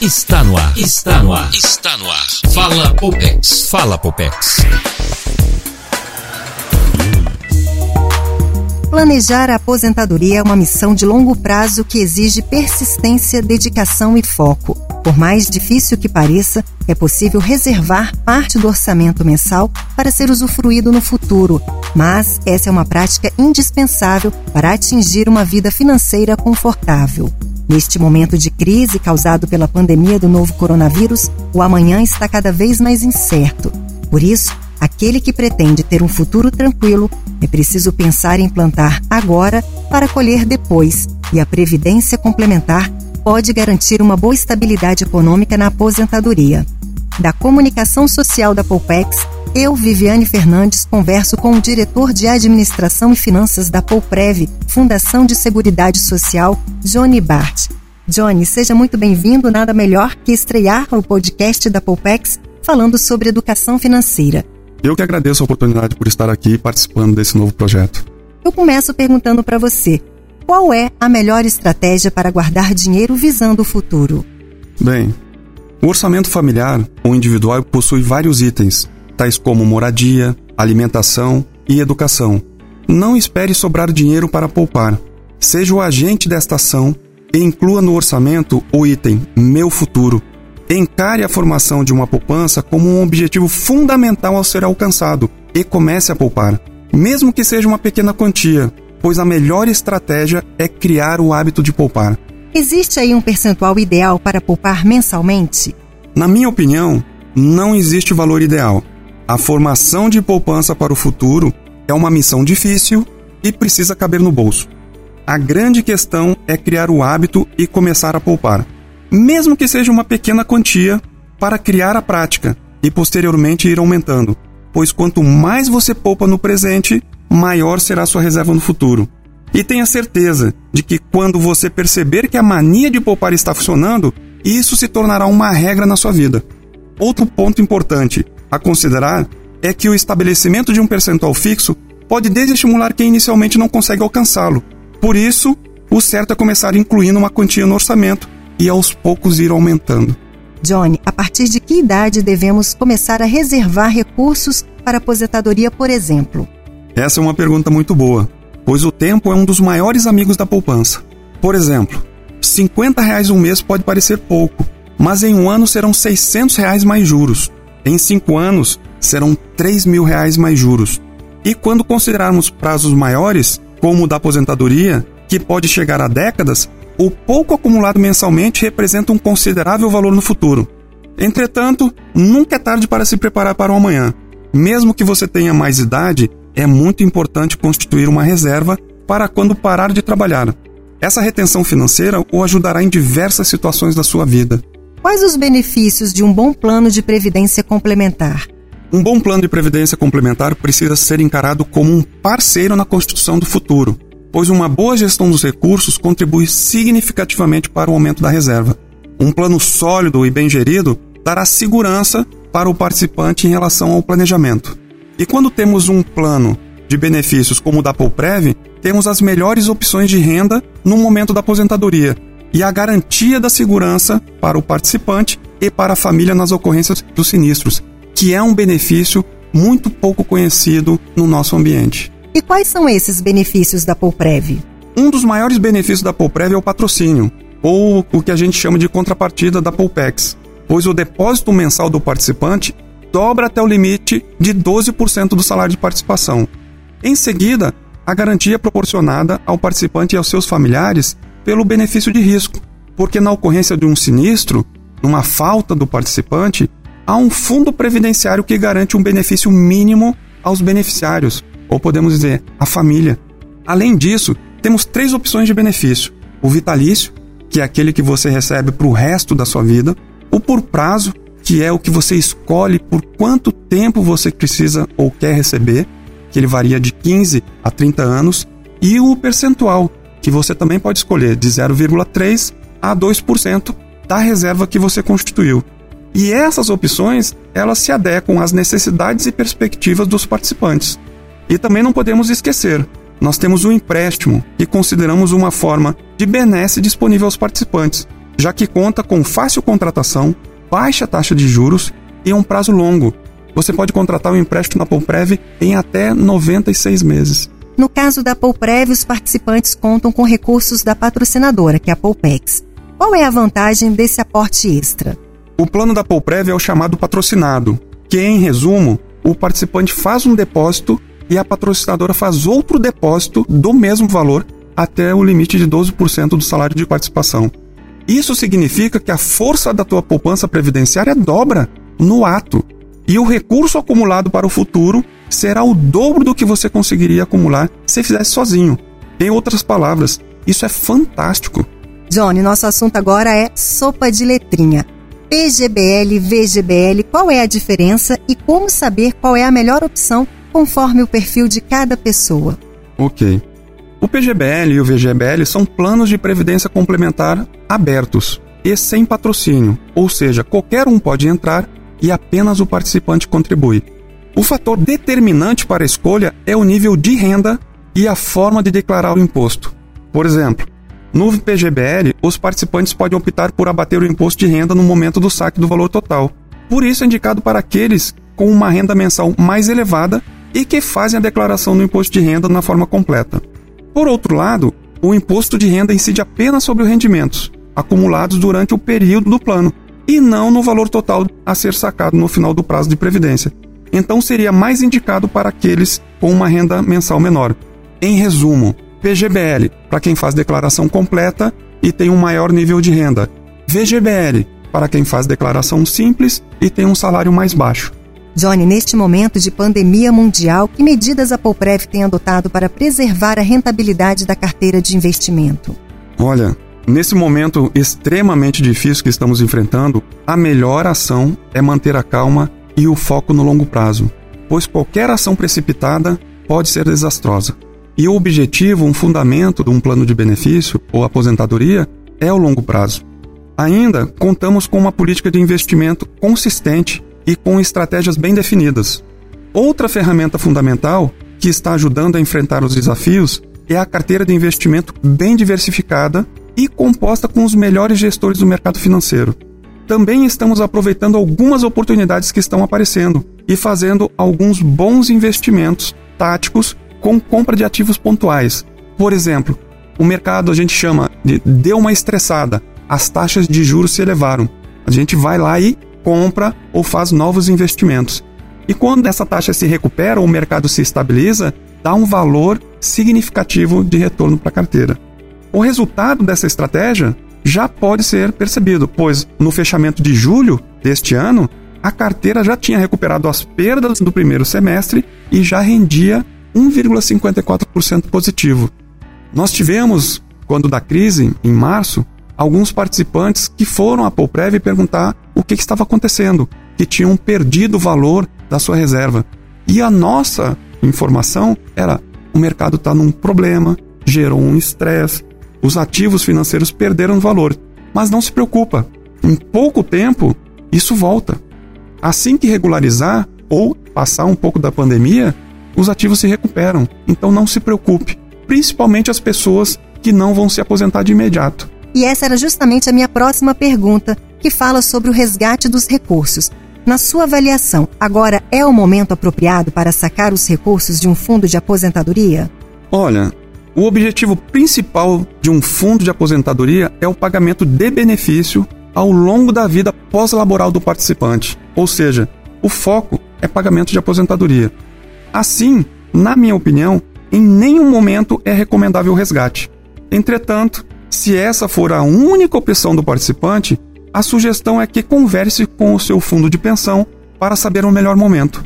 Está no ar. Está no ar. Está no ar. Fala Popex. Fala Popex. Planejar a aposentadoria é uma missão de longo prazo que exige persistência, dedicação e foco. Por mais difícil que pareça, é possível reservar parte do orçamento mensal para ser usufruído no futuro, mas essa é uma prática indispensável para atingir uma vida financeira confortável. Neste momento de crise causado pela pandemia do novo coronavírus, o amanhã está cada vez mais incerto. Por isso, aquele que pretende ter um futuro tranquilo é preciso pensar em plantar agora para colher depois, e a previdência complementar pode garantir uma boa estabilidade econômica na aposentadoria. Da comunicação social da Poupex, eu, Viviane Fernandes, converso com o diretor de Administração e Finanças da Pouprev, Fundação de Seguridade Social, Johnny Bart. Johnny, seja muito bem-vindo. Nada melhor que estrear o podcast da Poupex falando sobre educação financeira. Eu que agradeço a oportunidade por estar aqui participando desse novo projeto. Eu começo perguntando para você: qual é a melhor estratégia para guardar dinheiro visando o futuro? Bem, o orçamento familiar ou individual possui vários itens, tais como moradia, alimentação e educação. Não espere sobrar dinheiro para poupar. Seja o agente desta ação e inclua no orçamento o item Meu Futuro. Encare a formação de uma poupança como um objetivo fundamental ao ser alcançado e comece a poupar, mesmo que seja uma pequena quantia, pois a melhor estratégia é criar o hábito de poupar. Existe aí um percentual ideal para poupar mensalmente? Na minha opinião, não existe valor ideal. A formação de poupança para o futuro é uma missão difícil e precisa caber no bolso. A grande questão é criar o hábito e começar a poupar, mesmo que seja uma pequena quantia, para criar a prática e posteriormente ir aumentando, pois quanto mais você poupa no presente, maior será sua reserva no futuro. E tenha certeza de que quando você perceber que a mania de poupar está funcionando, isso se tornará uma regra na sua vida. Outro ponto importante: a considerar é que o estabelecimento de um percentual fixo pode desestimular quem inicialmente não consegue alcançá-lo. Por isso, o certo é começar incluindo uma quantia no orçamento e aos poucos ir aumentando. Johnny, a partir de que idade devemos começar a reservar recursos para aposentadoria, por exemplo? Essa é uma pergunta muito boa, pois o tempo é um dos maiores amigos da poupança. Por exemplo, 50 reais um mês pode parecer pouco, mas em um ano serão 600 reais mais juros. Em cinco anos, serão 3 mil reais mais juros. E quando considerarmos prazos maiores, como o da aposentadoria, que pode chegar a décadas, o pouco acumulado mensalmente representa um considerável valor no futuro. Entretanto, nunca é tarde para se preparar para o amanhã. Mesmo que você tenha mais idade, é muito importante constituir uma reserva para quando parar de trabalhar. Essa retenção financeira o ajudará em diversas situações da sua vida. Quais os benefícios de um bom plano de previdência complementar? Um bom plano de previdência complementar precisa ser encarado como um parceiro na construção do futuro, pois uma boa gestão dos recursos contribui significativamente para o aumento da reserva. Um plano sólido e bem gerido dará segurança para o participante em relação ao planejamento. E quando temos um plano de benefícios como o da Pouprev, temos as melhores opções de renda no momento da aposentadoria, e a garantia da segurança para o participante e para a família nas ocorrências dos sinistros, que é um benefício muito pouco conhecido no nosso ambiente. E quais são esses benefícios da Pouprev? Um dos maiores benefícios da Pouprev é o patrocínio, ou o que a gente chama de contrapartida da Poupex, pois o depósito mensal do participante dobra até o limite de 12% do salário de participação. Em seguida, a garantia é proporcionada ao participante e aos seus familiares pelo benefício de risco, porque na ocorrência de um sinistro, numa falta do participante, há um fundo previdenciário que garante um benefício mínimo aos beneficiários, ou podemos dizer, à família. Além disso, temos três opções de benefício: o vitalício, que é aquele que você recebe para o resto da sua vida, o por prazo, que é o que você escolhe por quanto tempo você precisa ou quer receber, que ele varia de 15 a 30 anos, e o percentual, que você também pode escolher de 0,3 a 2% da reserva que você constituiu. E essas opções, elas se adequam às necessidades e perspectivas dos participantes. E também não podemos esquecer, nós temos o empréstimo, que consideramos uma forma de benesse disponível aos participantes, já que conta com fácil contratação, baixa taxa de juros e um prazo longo. Você pode contratar um empréstimo na Pouprev em até 96 meses. No caso da Pouprev, os participantes contam com recursos da patrocinadora, que é a Poupex. Qual é a vantagem desse aporte extra? O plano da Pouprev é o chamado patrocinado, que em resumo, o participante faz um depósito e a patrocinadora faz outro depósito do mesmo valor até o limite de 12% do salário de participação. Isso significa que a força da tua poupança previdenciária dobra no ato e o recurso acumulado para o futuro será o dobro do que você conseguiria acumular se fizesse sozinho. Em outras palavras, isso é fantástico. Johnny, nosso assunto agora é sopa de letrinha. PGBL, VGBL, qual é a diferença e como saber qual é a melhor opção conforme o perfil de cada pessoa? Ok. O PGBL e o VGBL são planos de previdência complementar abertos e sem patrocínio, ou seja, qualquer um pode entrar e apenas o participante contribui. O fator determinante para a escolha é o nível de renda e a forma de declarar o imposto. Por exemplo, no PGBL, os participantes podem optar por abater o imposto de renda no momento do saque do valor total. Por isso é indicado para aqueles com uma renda mensal mais elevada e que fazem a declaração do imposto de renda na forma completa. Por outro lado, o imposto de renda incide apenas sobre os rendimentos acumulados durante o período do plano e não no valor total a ser sacado no final do prazo de previdência. Então seria mais indicado para aqueles com uma renda mensal menor. Em resumo, PGBL para quem faz declaração completa e tem um maior nível de renda. VGBL para quem faz declaração simples e tem um salário mais baixo. Johnny, neste momento de pandemia mundial, que medidas a Pouprev tem adotado para preservar a rentabilidade da carteira de investimento? Olha, nesse momento extremamente difícil que estamos enfrentando, a melhor ação é manter a calma e o foco no longo prazo, pois qualquer ação precipitada pode ser desastrosa. E o objetivo, um fundamento de um plano de benefício ou aposentadoria é o longo prazo. Ainda contamos com uma política de investimento consistente e com estratégias bem definidas. Outra ferramenta fundamental que está ajudando a enfrentar os desafios é a carteira de investimento bem diversificada e composta com os melhores gestores do mercado financeiro. Também estamos aproveitando algumas oportunidades que estão aparecendo e fazendo alguns bons investimentos táticos com compra de ativos pontuais. Por exemplo, o mercado a gente chama de deu uma estressada, as taxas de juros se elevaram. A gente vai lá e compra ou faz novos investimentos. E quando essa taxa se recupera ou o mercado se estabiliza, dá um valor significativo de retorno para a carteira. O resultado dessa estratégia já pode ser percebido, pois no fechamento de julho deste ano, a carteira já tinha recuperado as perdas do primeiro semestre e já rendia 1,54% positivo. Nós tivemos, quando da crise, em março, alguns participantes que foram à Pouprev perguntar o que, que estava acontecendo, que tinham perdido o valor da sua reserva. E a nossa informação era: o mercado está num problema, gerou um estresse, os ativos financeiros perderam valor. Mas não se preocupa, em pouco tempo isso volta. Assim que regularizar ou passar um pouco da pandemia, os ativos se recuperam. Então não se preocupe, principalmente as pessoas que não vão se aposentar de imediato. E essa era justamente a minha próxima pergunta, que fala sobre o resgate dos recursos. Na sua avaliação, agora é o momento apropriado para sacar os recursos de um fundo de aposentadoria? Olha, o objetivo principal de um fundo de aposentadoria é o pagamento de benefício ao longo da vida pós-laboral do participante, ou seja, o foco é pagamento de aposentadoria. Assim, na minha opinião, em nenhum momento é recomendável o resgate. Entretanto, se essa for a única opção do participante, a sugestão é que converse com o seu fundo de pensão para saber o melhor momento.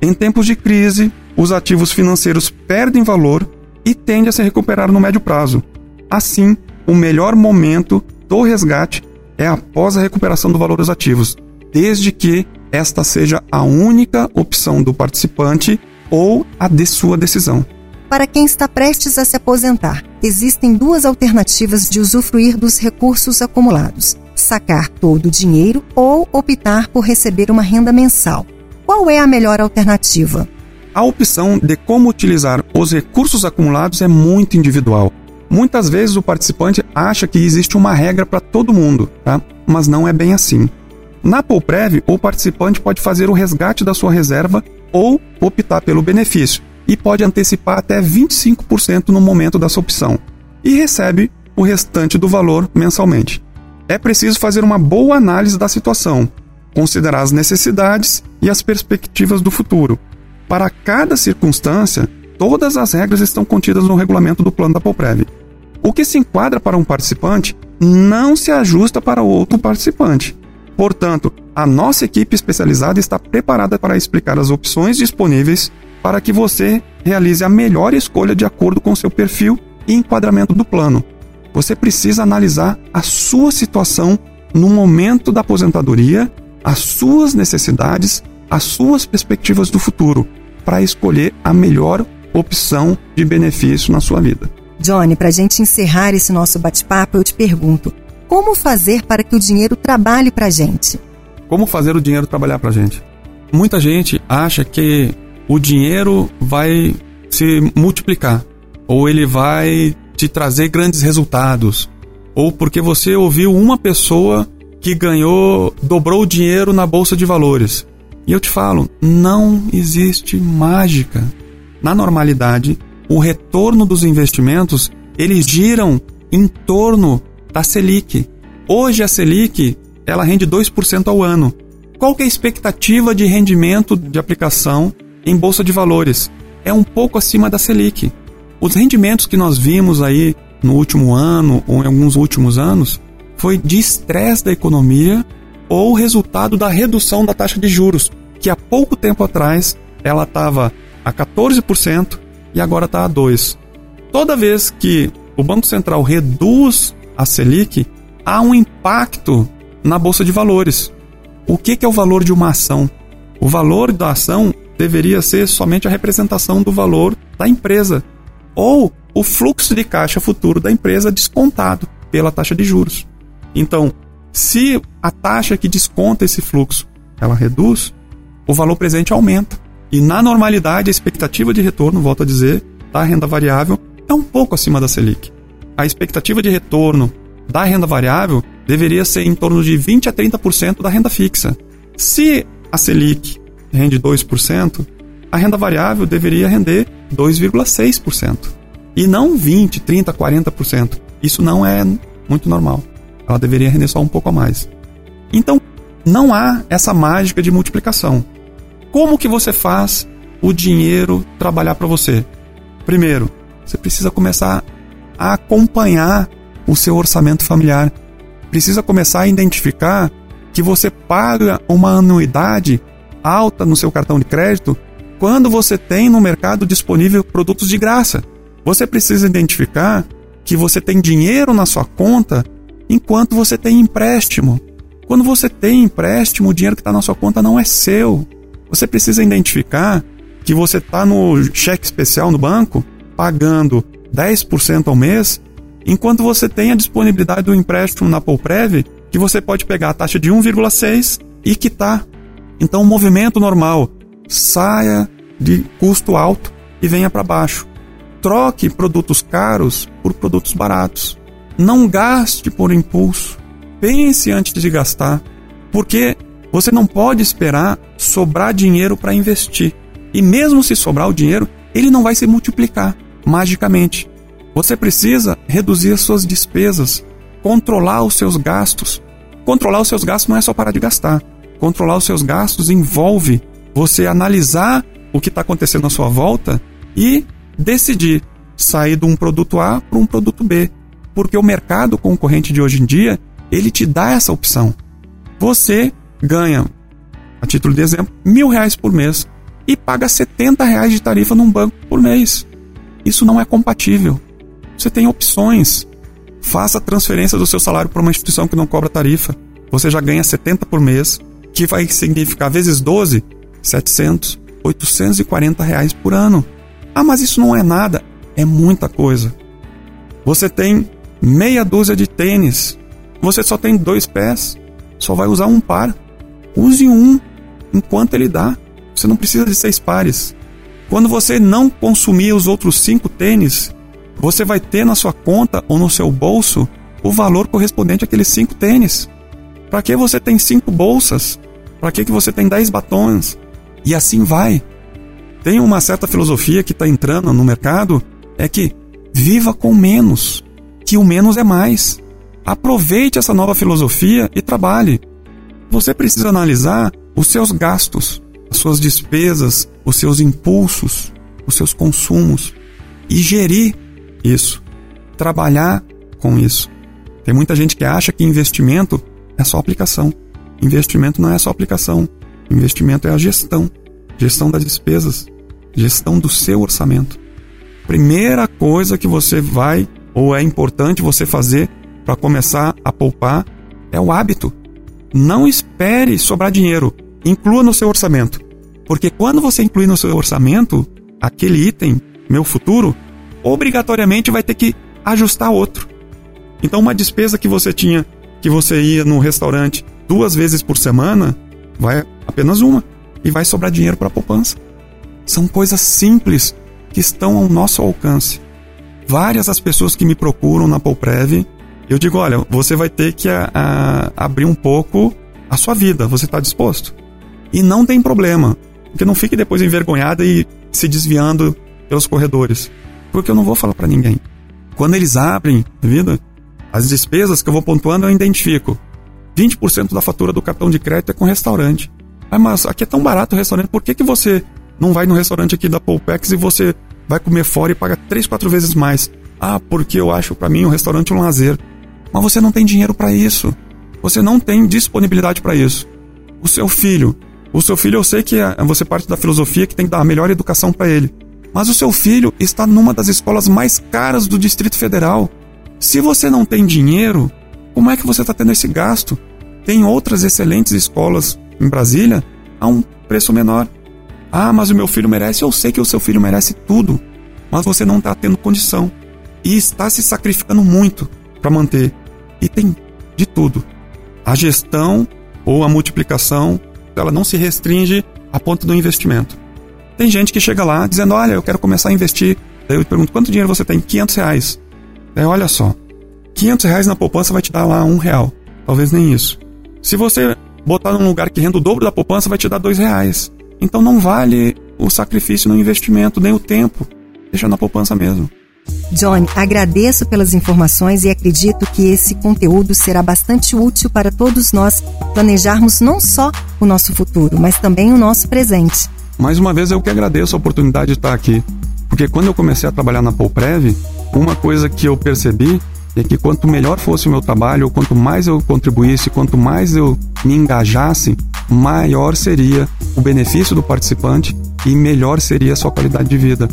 Em tempos de crise, os ativos financeiros perdem valor e tendem a se recuperar no médio prazo. Assim, o melhor momento do resgate é após a recuperação do valor dos ativos, desde que esta seja a única opção do participante ou a de sua decisão. Para quem está prestes a se aposentar, existem duas alternativas de usufruir dos recursos acumulados: sacar todo o dinheiro ou optar por receber uma renda mensal. Qual é a melhor alternativa? A opção de como utilizar os recursos acumulados é muito individual. Muitas vezes o participante acha que existe uma regra para todo mundo, tá? mas não é bem assim. Na Pouprev, o participante pode fazer o resgate da sua reserva ou optar pelo benefício e pode antecipar até 25% no momento dessa opção e recebe o restante do valor mensalmente. É preciso fazer uma boa análise da situação, considerar as necessidades e as perspectivas do futuro. Para cada circunstância, todas as regras estão contidas no regulamento do plano da Pouprev. O que se enquadra para um participante não se ajusta para outro participante. Portanto, a nossa equipe especializada está preparada para explicar as opções disponíveis para que você realize a melhor escolha de acordo com seu perfil e enquadramento do plano. Você precisa analisar a sua situação no momento da aposentadoria, as suas necessidades, as suas perspectivas do futuro, para escolher a melhor opção de benefício na sua vida. Johnny, para a gente encerrar esse nosso bate-papo, eu te pergunto: como fazer para que o dinheiro trabalhe para a gente? Como fazer o dinheiro trabalhar para a gente? Muita gente acha que o dinheiro vai se multiplicar, ou ele vai te trazer grandes resultados, ou porque você ouviu uma pessoa que ganhou, dobrou o dinheiro na bolsa de valores. E eu te falo, não existe mágica. Na normalidade, o retorno dos investimentos, eles giram em torno da Selic. Hoje a Selic, ela rende 2% ao ano. Qual que é a expectativa de rendimento de aplicação em bolsa de valores? É um pouco acima da Selic. Os rendimentos que nós vimos aí no último ano ou em alguns últimos anos foi de estresse da economia ou resultado da redução da taxa de juros, que há pouco tempo atrás ela estava a 14% e agora está a 2%. Toda vez que o Banco Central reduz a Selic, há um impacto na Bolsa de Valores. O que, é o valor de uma ação? O valor da ação deveria ser somente a representação do valor da empresa ou o fluxo de caixa futuro da empresa descontado pela taxa de juros. Então, se a taxa que desconta esse fluxo ela reduz, o valor presente aumenta. E na normalidade, a expectativa de retorno, volto a dizer, da renda variável é um pouco acima da Selic. A expectativa de retorno da renda variável deveria ser em torno de 20 a 30% da renda fixa. Se a Selic rende 2%, a renda variável deveria render 2,6%. E não 20, 30, 40%. Isso não é muito normal. Ela deveria render só um pouco a mais. Então, não há essa mágica de multiplicação. Como que você faz o dinheiro trabalhar para você? Primeiro, você precisa começar a acompanhar o seu orçamento familiar. Precisa começar a identificar que você paga uma anuidade alta no seu cartão de crédito quando você tem no mercado disponível produtos de graça. Você precisa identificar que você tem dinheiro na sua conta enquanto você tem empréstimo. Quando você tem empréstimo, o dinheiro que está na sua conta não é seu. Você precisa identificar que você está no cheque especial no banco pagando 10% ao mês, enquanto você tem a disponibilidade do empréstimo na Pouprev, que você pode pegar a taxa de 1,6 e quitar. Então, o movimento normal saia de custo alto e venha para baixo. Troque produtos caros por produtos baratos. Não gaste por impulso. Pense antes de gastar, porque você não pode esperar sobrar dinheiro para investir. E mesmo se sobrar o dinheiro, ele não vai se multiplicar magicamente. Você precisa reduzir as suas despesas, controlar os seus gastos. Controlar os seus gastos não é só parar de gastar. Controlar os seus gastos envolve você analisar o que está acontecendo à sua volta e decidir sair de um produto A para um produto B. Porque o mercado concorrente de hoje em dia, ele te dá essa opção. Você ganha, a título de exemplo, mil reais por mês e paga 70 reais de tarifa num banco por mês. Isso não é compatível. Você tem opções. Faça transferência do seu salário para uma instituição que não cobra tarifa. Você já ganha 70 por mês, que vai significar vezes 12, 700, 840 reais por ano. Ah, mas isso não é nada. É muita coisa. Você tem meia dúzia de tênis. Você só tem dois pés. Só vai usar um par. Use um enquanto ele dá. Você não precisa de seis pares. Quando você não consumir os outros cinco tênis, você vai ter na sua conta ou no seu bolso o valor correspondente àqueles cinco tênis. Para que você tem cinco bolsas? Para que, que você tem dez batons? E assim vai. Tem uma certa filosofia que está entrando no mercado, é que viva com menos, que o menos é mais. Aproveite essa nova filosofia e trabalhe. Você precisa analisar os seus gastos, as suas despesas, os seus impulsos, os seus consumos e gerir isso. Trabalhar com isso. Tem muita gente que acha que investimento é só aplicação. Investimento não é só aplicação. Investimento é a gestão. Gestão das despesas. Gestão do seu orçamento. Primeira coisa que você vai ou é importante você fazer para começar a poupar é o hábito. Não espere sobrar dinheiro. Inclua no seu orçamento. Porque quando você incluir no seu orçamento aquele item, meu futuro, obrigatoriamente vai ter que ajustar outro. Então, uma despesa que você tinha, que você ia no restaurante duas vezes por semana, vai apenas uma. E vai sobrar dinheiro para a poupança. São coisas simples que estão ao nosso alcance. Várias as pessoas que me procuram na Pouprev eu digo, olha, você vai ter que a, a, abrir um pouco a sua vida. Você está disposto? E não tem problema, porque não fique depois envergonhada e se desviando pelos corredores, porque eu não vou falar para ninguém. Quando eles abrem vida, as despesas que eu vou pontuando eu identifico. 20% da fatura do cartão de crédito é com restaurante. Ah, mas aqui é tão barato o restaurante, por que, que você não vai no restaurante aqui da Poupex e você vai comer fora e paga 3, 4 vezes mais? Ah, porque eu acho para mim o restaurante um lazer. Mas você não tem dinheiro para isso. Você não tem disponibilidade para isso. O seu filho, o seu filho eu sei que é, você parte da filosofia que tem que dar a melhor educação para ele. Mas o seu filho está numa das escolas mais caras do Distrito Federal. Se você não tem dinheiro, como é que você está tendo esse gasto? Tem outras excelentes escolas em Brasília a um preço menor. Ah, mas o meu filho merece. Eu sei que o seu filho merece tudo, mas você não está tendo condição e está se sacrificando muito para manter. E tem de tudo. A gestão ou a multiplicação, ela não se restringe a ponto do investimento. Tem gente que chega lá dizendo: Olha, eu quero começar a investir. Daí eu pergunto: Quanto dinheiro você tem? 500 reais. Daí olha só: 500 reais na poupança vai te dar lá um real. Talvez nem isso. Se você botar num lugar que renda o dobro da poupança, vai te dar dois reais. Então não vale o sacrifício no investimento, nem o tempo. Deixa na poupança mesmo. John, agradeço pelas informações e acredito que esse conteúdo será bastante útil para todos nós planejarmos não só o nosso futuro, mas também o nosso presente. Mais uma vez eu que agradeço a oportunidade de estar aqui, porque quando eu comecei a trabalhar na Polprev, uma coisa que eu percebi é que quanto melhor fosse o meu trabalho, quanto mais eu contribuísse, quanto mais eu me engajasse, maior seria o benefício do participante e melhor seria a sua qualidade de vida.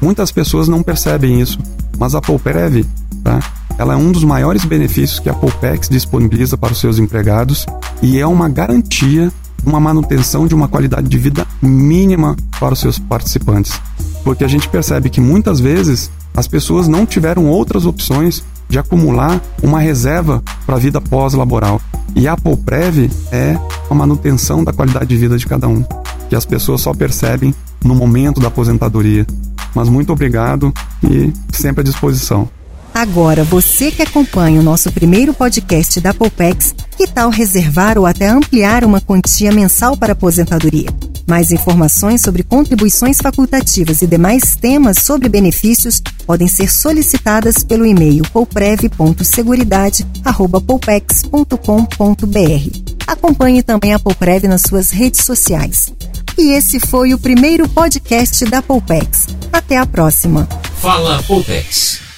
Muitas pessoas não percebem isso, mas a Polprev, tá? ela é um dos maiores benefícios que a Polpex disponibiliza para os seus empregados e é uma garantia uma manutenção de uma qualidade de vida mínima para os seus participantes. Porque a gente percebe que muitas vezes as pessoas não tiveram outras opções de acumular uma reserva para a vida pós-laboral. E a Polprev é a manutenção da qualidade de vida de cada um, que as pessoas só percebem no momento da aposentadoria. Mas muito obrigado e sempre à disposição. Agora, você que acompanha o nosso primeiro podcast da Poupex, que tal reservar ou até ampliar uma quantia mensal para aposentadoria? Mais informações sobre contribuições facultativas e demais temas sobre benefícios podem ser solicitadas pelo e-mail pouprev.seguridade@poupex.com.br. Acompanhe também a Pouprev nas suas redes sociais. E esse foi o primeiro podcast da Poupex. Até a próxima. Fala Poupex.